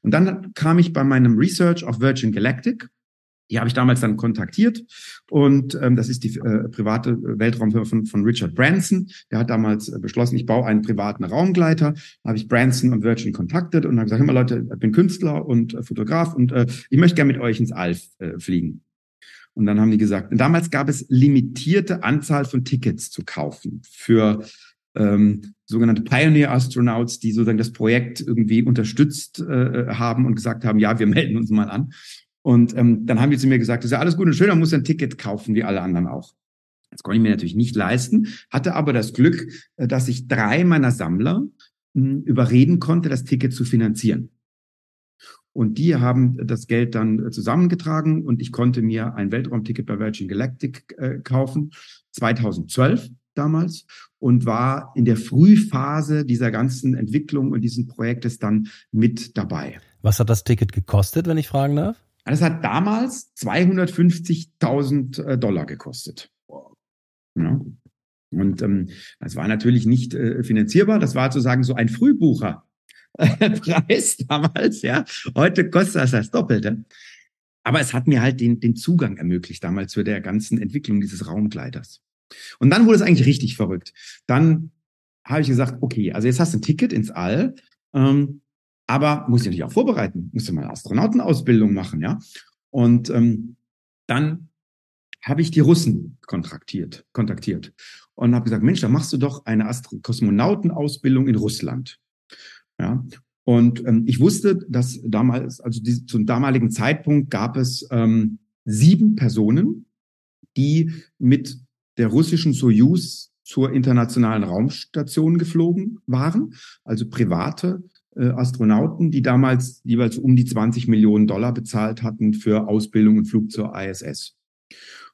Und dann kam ich bei meinem Research auf Virgin Galactic. Die habe ich damals dann kontaktiert und ähm, das ist die äh, private Weltraumfirma von, von Richard Branson. Der hat damals äh, beschlossen, ich baue einen privaten Raumgleiter. Da habe ich Branson und Virgin kontaktiert und habe gesagt, immer Leute, ich bin Künstler und äh, Fotograf und äh, ich möchte gerne mit euch ins All äh, fliegen. Und dann haben die gesagt, damals gab es limitierte Anzahl von Tickets zu kaufen für ähm, sogenannte Pioneer Astronauts, die sozusagen das Projekt irgendwie unterstützt äh, haben und gesagt haben, ja, wir melden uns mal an. Und ähm, dann haben die zu mir gesagt, das ist ja alles gut und schön, man muss ein Ticket kaufen, wie alle anderen auch. Das konnte ich mir natürlich nicht leisten, hatte aber das Glück, äh, dass ich drei meiner Sammler hm, überreden konnte, das Ticket zu finanzieren. Und die haben das Geld dann äh, zusammengetragen und ich konnte mir ein Weltraumticket bei Virgin Galactic äh, kaufen, 2012 damals und war in der Frühphase dieser ganzen Entwicklung und diesen Projektes dann mit dabei. Was hat das Ticket gekostet, wenn ich fragen darf? Das hat damals 250.000 äh, Dollar gekostet. Ja. Und ähm, das war natürlich nicht äh, finanzierbar. Das war sozusagen so ein Frühbucher. Preis damals, ja. Heute kostet das das Doppelte. Aber es hat mir halt den, den Zugang ermöglicht damals zu der ganzen Entwicklung dieses Raumgleiters. Und dann wurde es eigentlich richtig verrückt. Dann habe ich gesagt, okay, also jetzt hast du ein Ticket ins All, ähm, aber musst dich auch vorbereiten, musst du mal Astronautenausbildung machen, ja. Und ähm, dann habe ich die Russen kontraktiert, kontaktiert und habe gesagt, Mensch, da machst du doch eine Astro Kosmonautenausbildung in Russland. Ja. Und ähm, ich wusste, dass damals, also die, zum damaligen Zeitpunkt gab es ähm, sieben Personen, die mit der russischen Soyuz zur internationalen Raumstation geflogen waren, also private äh, Astronauten, die damals jeweils um die 20 Millionen Dollar bezahlt hatten für Ausbildung und Flug zur ISS.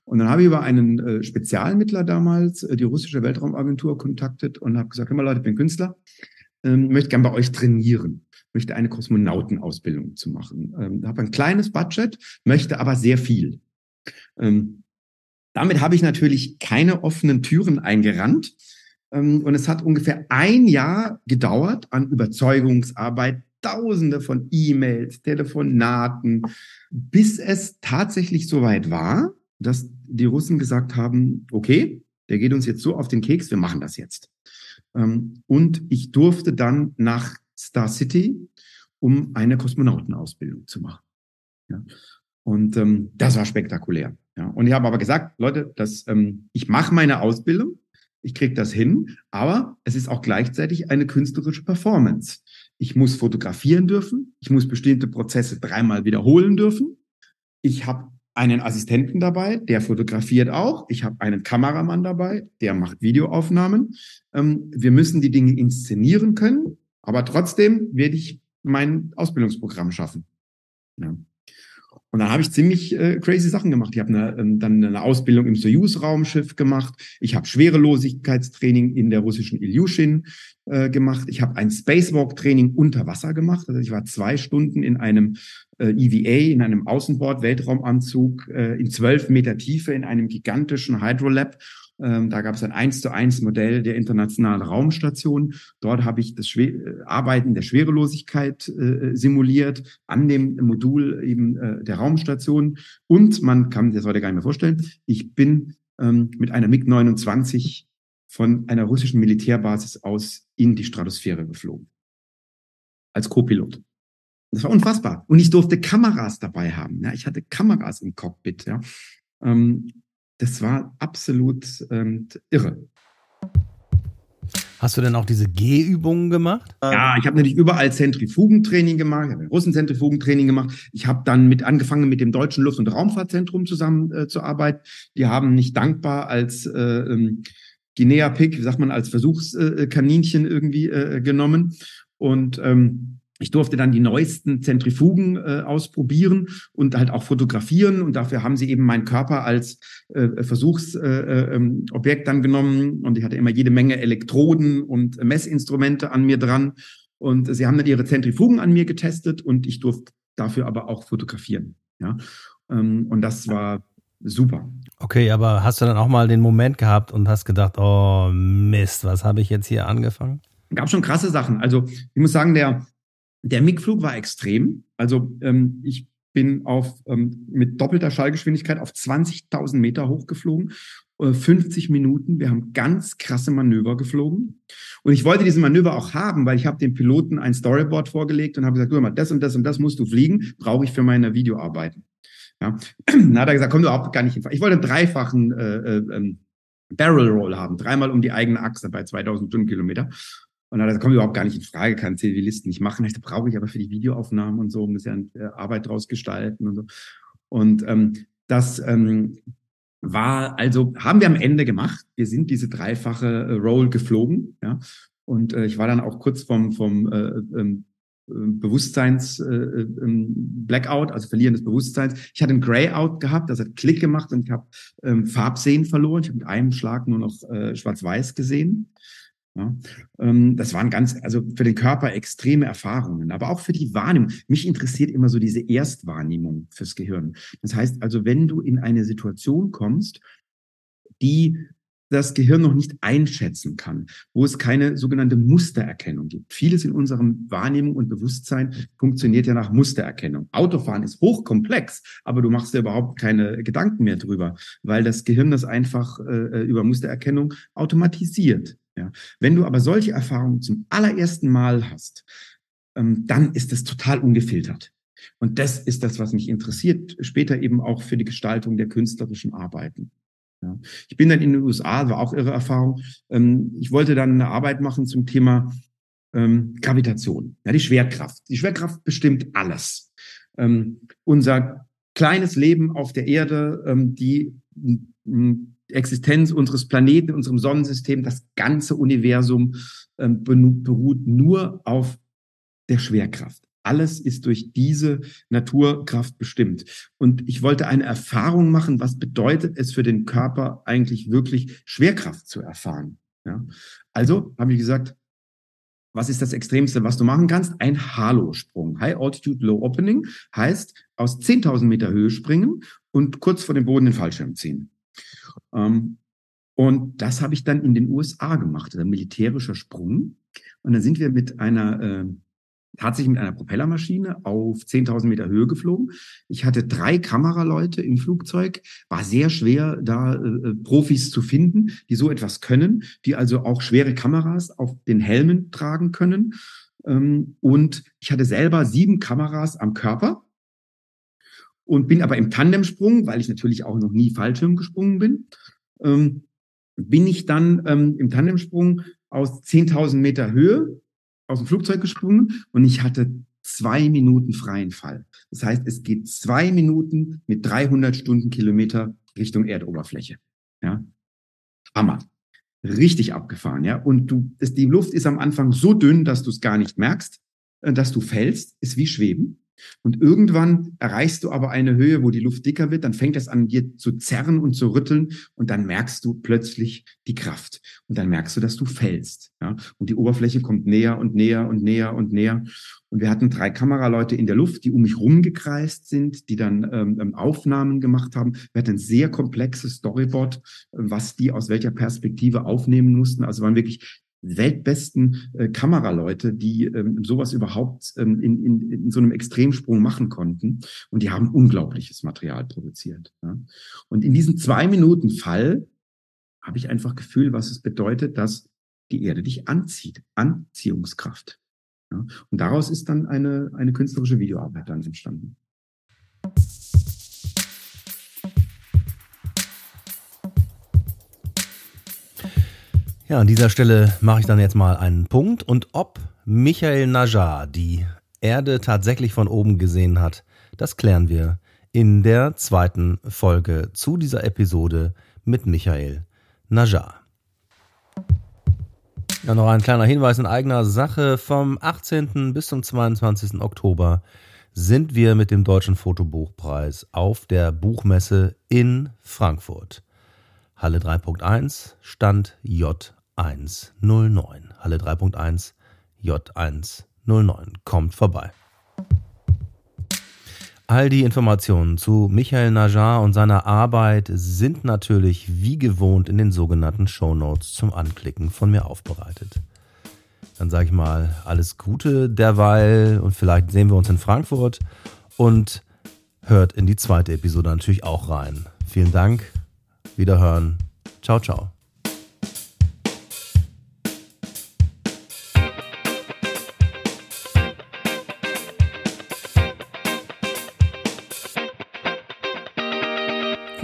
Und dann habe ich über einen äh, Spezialmittler damals äh, die russische Weltraumagentur kontaktet und habe gesagt, hör mal Leute, ich bin Künstler, ähm, möchte gern bei euch trainieren, möchte eine Kosmonautenausbildung zu machen. Ähm, habe ein kleines Budget, möchte aber sehr viel. Ähm, damit habe ich natürlich keine offenen Türen eingerannt. Ähm, und es hat ungefähr ein Jahr gedauert an Überzeugungsarbeit, Tausende von E-Mails, Telefonaten, bis es tatsächlich soweit war, dass die Russen gesagt haben, okay, der geht uns jetzt so auf den Keks, wir machen das jetzt. Ähm, und ich durfte dann nach Star City, um eine Kosmonautenausbildung zu machen. Ja. Und ähm, das war spektakulär. Ja. Und ich habe aber gesagt, Leute, das, ähm, ich mache meine Ausbildung, ich kriege das hin, aber es ist auch gleichzeitig eine künstlerische Performance. Ich muss fotografieren dürfen, ich muss bestimmte Prozesse dreimal wiederholen dürfen. Ich habe einen Assistenten dabei, der fotografiert auch. Ich habe einen Kameramann dabei, der macht Videoaufnahmen. Ähm, wir müssen die Dinge inszenieren können, aber trotzdem werde ich mein Ausbildungsprogramm schaffen. Ja. Und dann habe ich ziemlich äh, crazy Sachen gemacht. Ich habe eine, ähm, dann eine Ausbildung im Soyuz-Raumschiff gemacht. Ich habe Schwerelosigkeitstraining in der russischen Ilyushin äh, gemacht. Ich habe ein Spacewalk-Training unter Wasser gemacht. Also ich war zwei Stunden in einem äh, EVA, in einem Außenbord-Weltraumanzug äh, in zwölf Meter Tiefe in einem gigantischen Hydrolab Ähm, da gab es ein eins zu eins Modell der internationalen Raumstation. Dort habe ich das äh, Arbeiten der Schwerelosigkeit äh, simuliert an dem Modul eben äh, der Raumstation. Und man kann sich das heute gar nicht mehr vorstellen. Ich bin ähm, mit einer MiG-29 von einer russischen Militärbasis aus in die Stratosphäre geflogen. Als Co-Pilot. Das war unfassbar. Und ich durfte Kameras dabei haben. Ja, ich hatte Kameras im Cockpit. Ja. Ähm, das war absolut ähm, irre. Hast du denn auch diese G-Übungen gemacht? Ja, ich habe natürlich überall Zentrifugentraining gemacht, ich habe Russenzentrifugentraining gemacht. Ich habe dann mit angefangen mit dem Deutschen Luft- und Raumfahrtzentrum zusammen äh, zu arbeiten. Die haben mich dankbar als äh, ähm, Guinea Pig, wie sagt man, als Versuchskaninchen irgendwie äh, genommen. Und ähm, ich durfte dann die neuesten Zentrifugen äh, ausprobieren und halt auch fotografieren. Und dafür haben sie eben meinen Körper als äh, Versuchsobjekt äh, ähm, dann genommen. Und ich hatte immer jede Menge Elektroden und Messinstrumente an mir dran. Und sie haben dann ihre Zentrifugen an mir getestet und ich durfte dafür aber auch fotografieren. Ja, ähm, und das war super. Okay, aber hast du dann auch mal den Moment gehabt und hast gedacht, oh Mist, was habe ich jetzt hier angefangen? Gab schon krasse Sachen. Also ich muss sagen, der der MIG-Flug war extrem. Also ähm, ich bin auf ähm, mit doppelter Schallgeschwindigkeit auf 20.000 Meter hochgeflogen, äh, 50 Minuten. Wir haben ganz krasse Manöver geflogen und ich wollte diese Manöver auch haben, weil ich habe dem Piloten ein Storyboard vorgelegt und habe gesagt, du mal, das und das und das musst du fliegen, brauche ich für meine Videoarbeiten. Ja, dann hat er gesagt, komm du überhaupt gar nicht. Ich wollte einen dreifachen äh, äh, ähm, Barrel Roll haben, dreimal um die eigene Achse bei 2000 Stundenkilometer. Und dann kommt überhaupt gar nicht in Frage, kann Zivilisten nicht machen. Das brauche ich aber für die Videoaufnahmen und so, muss ja äh, Arbeit draus gestalten und so. Und ähm, das ähm, war, also haben wir am Ende gemacht. Wir sind diese dreifache äh, Roll geflogen, ja. Und äh, ich war dann auch kurz vom, vom äh, ähm, äh, Bewusstseins äh, ähm, Blackout, also Verlieren des Bewusstseins. Ich hatte ein Grayout gehabt, das hat Klick gemacht und ich habe ähm, Farbsehen verloren. Ich habe mit einem Schlag nur noch äh, schwarz-weiß gesehen. Ja, ähm, das waren ganz, also für den Körper extreme Erfahrungen, aber auch für die Wahrnehmung. Mich interessiert immer so diese Erstwahrnehmung fürs Gehirn. Das heißt also, wenn du in eine Situation kommst, die das Gehirn noch nicht einschätzen kann, wo es keine sogenannte Mustererkennung gibt. Vieles in unserem Wahrnehmung und Bewusstsein funktioniert ja nach Mustererkennung. Autofahren ist hochkomplex, aber du machst dir überhaupt keine Gedanken mehr drüber, weil das Gehirn das einfach äh, über Mustererkennung automatisiert. Ja. Wenn du aber solche Erfahrungen zum allerersten Mal hast, ähm, dann ist das total ungefiltert. Und das ist das, was mich interessiert, später eben auch für die Gestaltung der künstlerischen Arbeiten. Ja. Ich bin dann in den USA, war auch irre Erfahrung. Ähm, ich wollte dann eine Arbeit machen zum Thema ähm, Gravitation, ja, die Schwerkraft. Die Schwerkraft bestimmt alles. Ähm, unser kleines Leben auf der Erde, ähm, die Existenz unseres Planeten, unserem Sonnensystem, das ganze Universum ähm, beruht nur auf der Schwerkraft. Alles ist durch diese Naturkraft bestimmt. Und ich wollte eine Erfahrung machen, was bedeutet es für den Körper eigentlich wirklich Schwerkraft zu erfahren. Ja? Also habe ich gesagt, was ist das Extremste, was du machen kannst? Ein Halo-Sprung. High Altitude Low Opening heißt aus 10.000 Meter Höhe springen und kurz vor dem Boden den Fallschirm ziehen. Ähm, und das habe ich dann in den USA gemacht, ein militärischer Sprung. Und dann sind wir mit einer, äh, tatsächlich mit einer Propellermaschine auf 10.000 Meter Höhe geflogen. Ich hatte drei Kameraleute im Flugzeug, war sehr schwer, da äh, Profis zu finden, die so etwas können, die also auch schwere Kameras auf den Helmen tragen können. Ähm, und ich hatte selber sieben Kameras am Körper und bin aber im Tandemsprung, weil ich natürlich auch noch nie Fallschirm gesprungen bin, ähm, bin ich dann ähm, im Tandemsprung aus 10.000 Meter Höhe aus dem Flugzeug gesprungen und ich hatte zwei Minuten freien Fall. Das heißt, es geht zwei Minuten mit 300 Stundenkilometer Richtung Erdoberfläche. Ja, Hammer. Richtig abgefahren, ja. Und du, das, die Luft ist am Anfang so dünn, dass du es gar nicht merkst, äh, dass du fällst, ist wie Schweben. Und irgendwann erreichst du aber eine Höhe, wo die Luft dicker wird, dann fängt es an, dir zu zerren und zu rütteln und dann merkst du plötzlich die Kraft. Und dann merkst du, dass du fällst. Ja? Und die Oberfläche kommt näher und näher und näher und näher. Und wir hatten drei Kameraleute in der Luft, die um mich rumgekreist sind, die dann ähm, ähm Aufnahmen gemacht haben. Wir hatten ein sehr komplexes Storyboard, was die aus welcher Perspektive aufnehmen mussten. Also waren wirklich weltbesten äh, Kameraleute, die ähm, sowas überhaupt ähm, in, in, in so einem Extremsprung machen konnten. Und die haben unglaubliches Material produziert. Ja. Und in diesem zwei Minuten Fall habe ich einfach Gefühl, was es bedeutet, dass die Erde dich anzieht. Anziehungskraft. Ja. Und daraus ist dann eine, eine künstlerische Videoarbeit dann entstanden. Ja, an dieser Stelle mache ich dann jetzt mal einen Punkt. Und ob Michael Najar die Erde tatsächlich von oben gesehen hat, das klären wir in der zweiten Folge zu dieser Episode mit Michael Najar. Ja, noch ein kleiner Hinweis in eigener Sache. Vom 18. bis zum 22. Oktober sind wir mit dem Deutschen Fotobuchpreis auf der Buchmesse in Frankfurt. Halle 3.1, Stand J 109. Halle 3.1 J109. Kommt vorbei. All die Informationen zu Michael Najar und seiner Arbeit sind natürlich wie gewohnt in den sogenannten Show Notes zum Anklicken von mir aufbereitet. Dann sage ich mal alles Gute derweil und vielleicht sehen wir uns in Frankfurt und hört in die zweite Episode natürlich auch rein. Vielen Dank, wiederhören, ciao, ciao.